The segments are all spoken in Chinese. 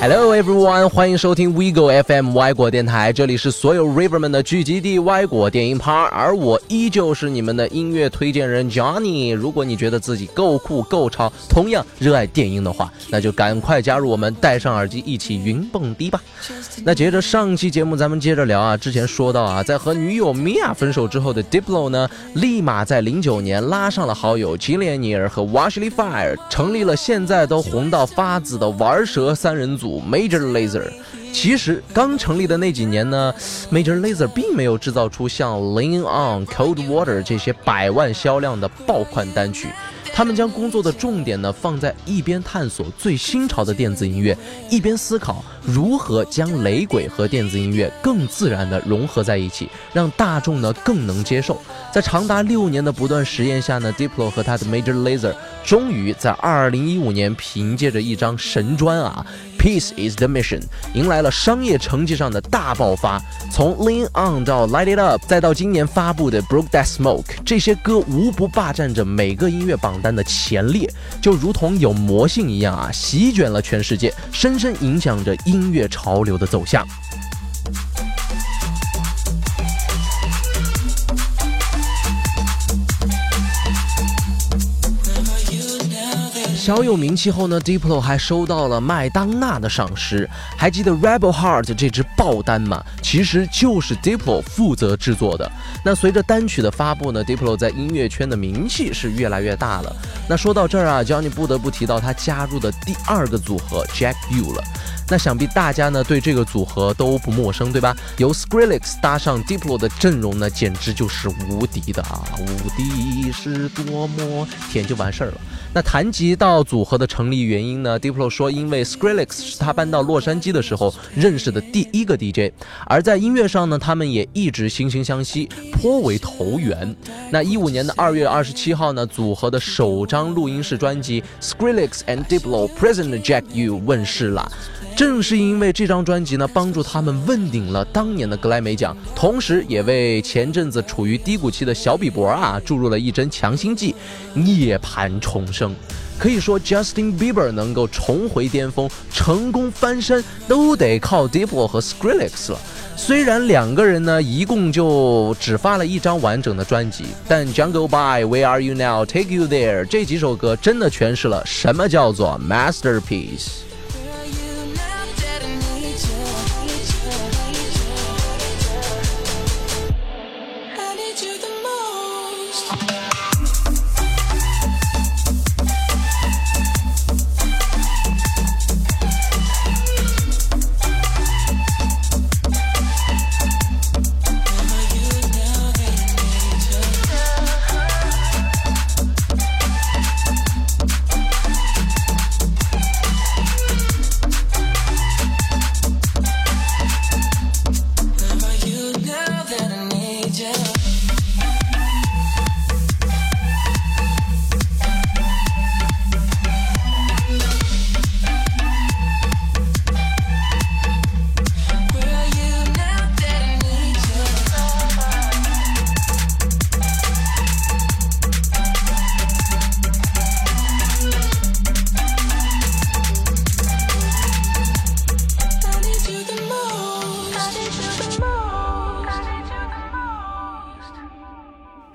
Hello everyone，欢迎收听 WeGo FM 外国电台，这里是所有 River 们的聚集地，外国电音趴，而我依旧是你们的音乐推荐人 Johnny。如果你觉得自己够酷够潮，同样热爱电音的话，那就赶快加入我们，戴上耳机一起云蹦迪吧。那接着上期节目，咱们接着聊啊，之前说到啊，在和女友 Mia 分手之后的 Diplo 呢，立马在零九年拉上了好友吉连尼尔和 Washley Fire，成立了现在都红到发紫的玩蛇三人组。Major Lazer，其实刚成立的那几年呢，Major Lazer 并没有制造出像 Lean On、Cold Water 这些百万销量的爆款单曲。他们将工作的重点呢放在一边探索最新潮的电子音乐，一边思考如何将雷鬼和电子音乐更自然地融合在一起，让大众呢更能接受。在长达六年的不断实验下呢，Diplo 和他的 Major Lazer 终于在二零一五年凭借着一张神专啊。Peace is the mission，迎来了商业成绩上的大爆发。从 Lean On 到 Light It Up，再到今年发布的 Broke That Smoke，这些歌无不霸占着每个音乐榜单的前列，就如同有魔性一样啊，席卷了全世界，深深影响着音乐潮流的走向。小有名气后呢，Diplo 还收到了麦当娜的赏识。还记得 Rebel Heart 这支爆单吗？其实就是 Diplo 负责制作的。那随着单曲的发布呢，Diplo 在音乐圈的名气是越来越大了。那说到这儿啊，Johnny 不得不提到他加入的第二个组合 Jack U 了。那想必大家呢对这个组合都不陌生，对吧？由 Skrillex 搭上 Diplo 的阵容呢，简直就是无敌的啊！无敌是多么甜，就完事儿了。那谈及到组合的成立原因呢，Diplo 说，因为 Skrillex 是他搬到洛杉矶的时候认识的第一个 DJ，而在音乐上呢，他们也一直惺惺相惜，颇为投缘。那一五年的二月二十七号呢，组合的首张录音室专辑 Skrillex and Diplo Present Jack U 问世了。正是因为这张专辑呢，帮助他们问鼎了当年的格莱美奖，同时也为前阵子处于低谷期的小比伯啊注入了一针强心剂，涅槃重生。可以说，Justin Bieber 能够重回巅峰、成功翻身，都得靠 Diplo 和 Skrillex 了。虽然两个人呢一共就只发了一张完整的专辑，但 Jungle By、Where Are You Now、Take You There 这几首歌真的诠释了什么叫做 masterpiece。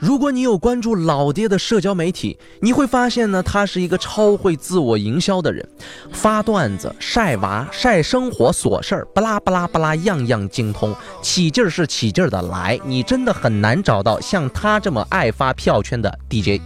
如果你有关注老爹的社交媒体，你会发现呢，他是一个超会自我营销的人，发段子、晒娃、晒生活琐事儿，巴拉巴拉巴拉，样样精通，起劲儿是起劲儿的来。你真的很难找到像他这么爱发票圈的 DJ。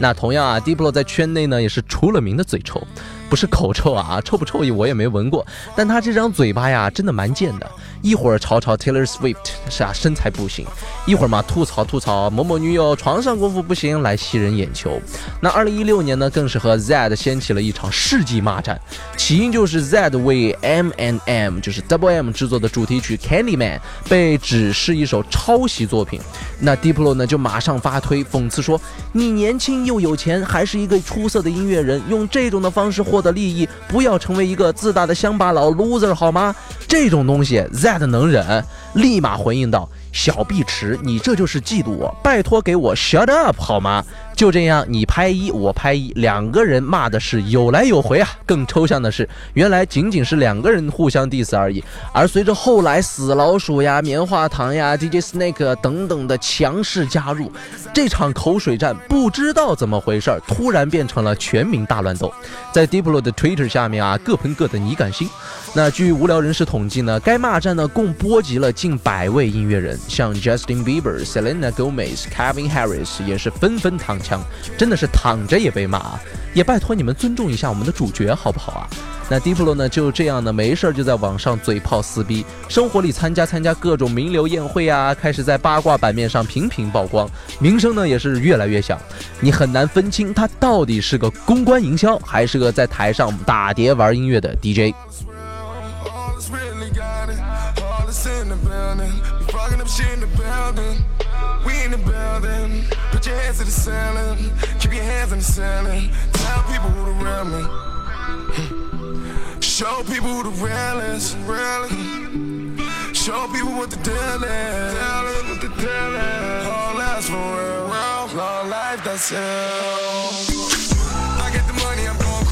那同样啊，Diplo 在圈内呢也是出了名的嘴臭，不是口臭啊，臭不臭意我也没闻过，但他这张嘴巴呀，真的蛮贱的。一会儿吵吵 Taylor Swift 是啊身材不行，一会儿嘛吐槽吐槽某某女友床上功夫不行来吸人眼球。那二零一六年呢，更是和 Zad 掀起了一场世纪骂战，起因就是 Zad 为 M and M 就是 Double M 制作的主题曲 Candyman 被指是一首抄袭作品。那 Diplo 呢就马上发推讽刺说：“你年轻又有钱，还是一个出色的音乐人，用这种的方式获的利益，不要成为一个自大的乡巴佬 loser 好吗？这种东西 Z。” that 能忍，立马回应道：“小碧池，你这就是嫉妒我，拜托给我 shut up 好吗？”就这样，你拍一，我拍一，两个人骂的是有来有回啊。更抽象的是，原来仅仅是两个人互相 diss 而已。而随着后来死老鼠呀、棉花糖呀、DJ Snake 等等的强势加入，这场口水战不知道怎么回事，突然变成了全民大乱斗。在 Diplo 的 Twitter 下面啊，各喷各的，你敢信？那据无聊人士统计呢，该骂战呢共波及了近百位音乐人，像 Justin Bieber、Selena Gomez、Kevin Harris 也是纷纷躺枪，真的是躺着也被骂啊，也拜托你们尊重一下我们的主角好不好啊？那 Diplo 呢就这样呢，没事就在网上嘴炮撕逼，生活里参加参加各种名流宴会啊，开始在八卦版面上频频曝光，名声呢也是越来越响，你很难分清他到底是个公关营销，还是个在台上打碟玩音乐的 DJ。We in the building. Put your hands to the ceiling. Keep your hands in the ceiling. Tell people who the real me. Hmm. Show people who the real is. Really. Show people what the deal is. Tell them what the deal is. All that's for real. Long life, that's it. I get the money, I'm going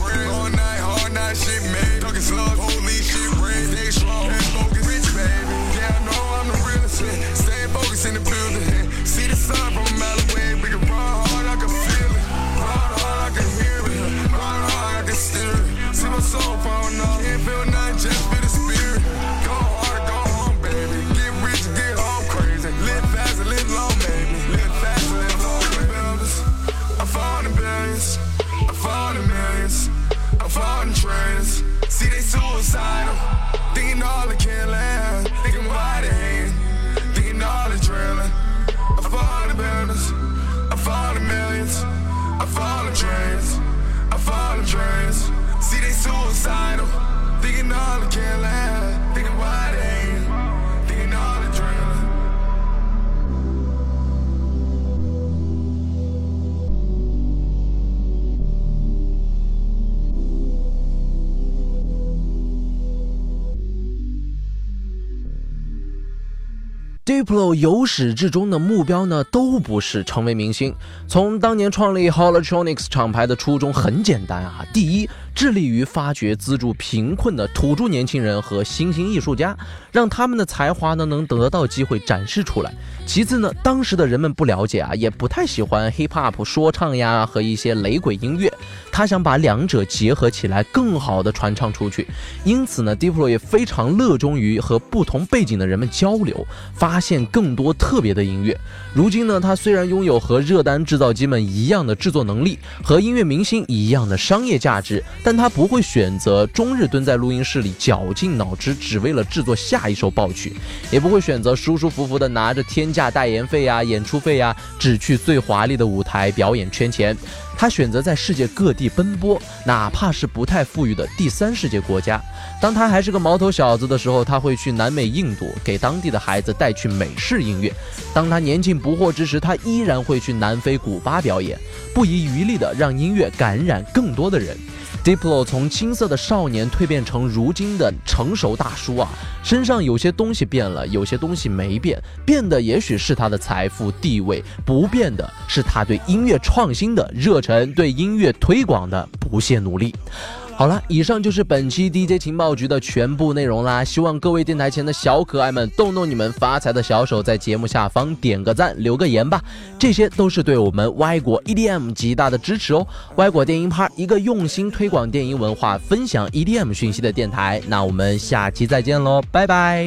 I follow dreams. See, they suicidal. Thinking all I can laugh. Thinking why they Diplo 由始至终的目标呢，都不是成为明星。从当年创立 Holotronics 厂牌的初衷很简单啊，第一。致力于发掘资助贫困的土著年轻人和新兴艺术家，让他们的才华呢能得到机会展示出来。其次呢，当时的人们不了解啊，也不太喜欢 hip hop 说唱呀和一些雷鬼音乐，他想把两者结合起来，更好的传唱出去。因此呢，Diplo 也非常热衷于和不同背景的人们交流，发现更多特别的音乐。如今呢，他虽然拥有和热单制造机们一样的制作能力，和音乐明星一样的商业价值。但他不会选择终日蹲在录音室里绞尽脑汁，只为了制作下一首爆曲，也不会选择舒舒服服的拿着天价代言费呀、演出费呀，只去最华丽的舞台表演圈钱。他选择在世界各地奔波，哪怕是不太富裕的第三世界国家。当他还是个毛头小子的时候，他会去南美印度，给当地的孩子带去美式音乐。当他年近不惑之时，他依然会去南非、古巴表演，不遗余力的让音乐感染更多的人。Diplo 从青涩的少年蜕变成如今的成熟大叔啊，身上有些东西变了，有些东西没变，变的也许是他的财富地位，不变的是他对音乐创新的热忱，对音乐推广的不懈努力。好了，以上就是本期 DJ 情报局的全部内容啦。希望各位电台前的小可爱们动动你们发财的小手，在节目下方点个赞，留个言吧。这些都是对我们歪果 EDM 极大的支持哦。歪果电音趴，一个用心推广电音文化、分享 EDM 讯息的电台。那我们下期再见喽，拜拜。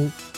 Ciao.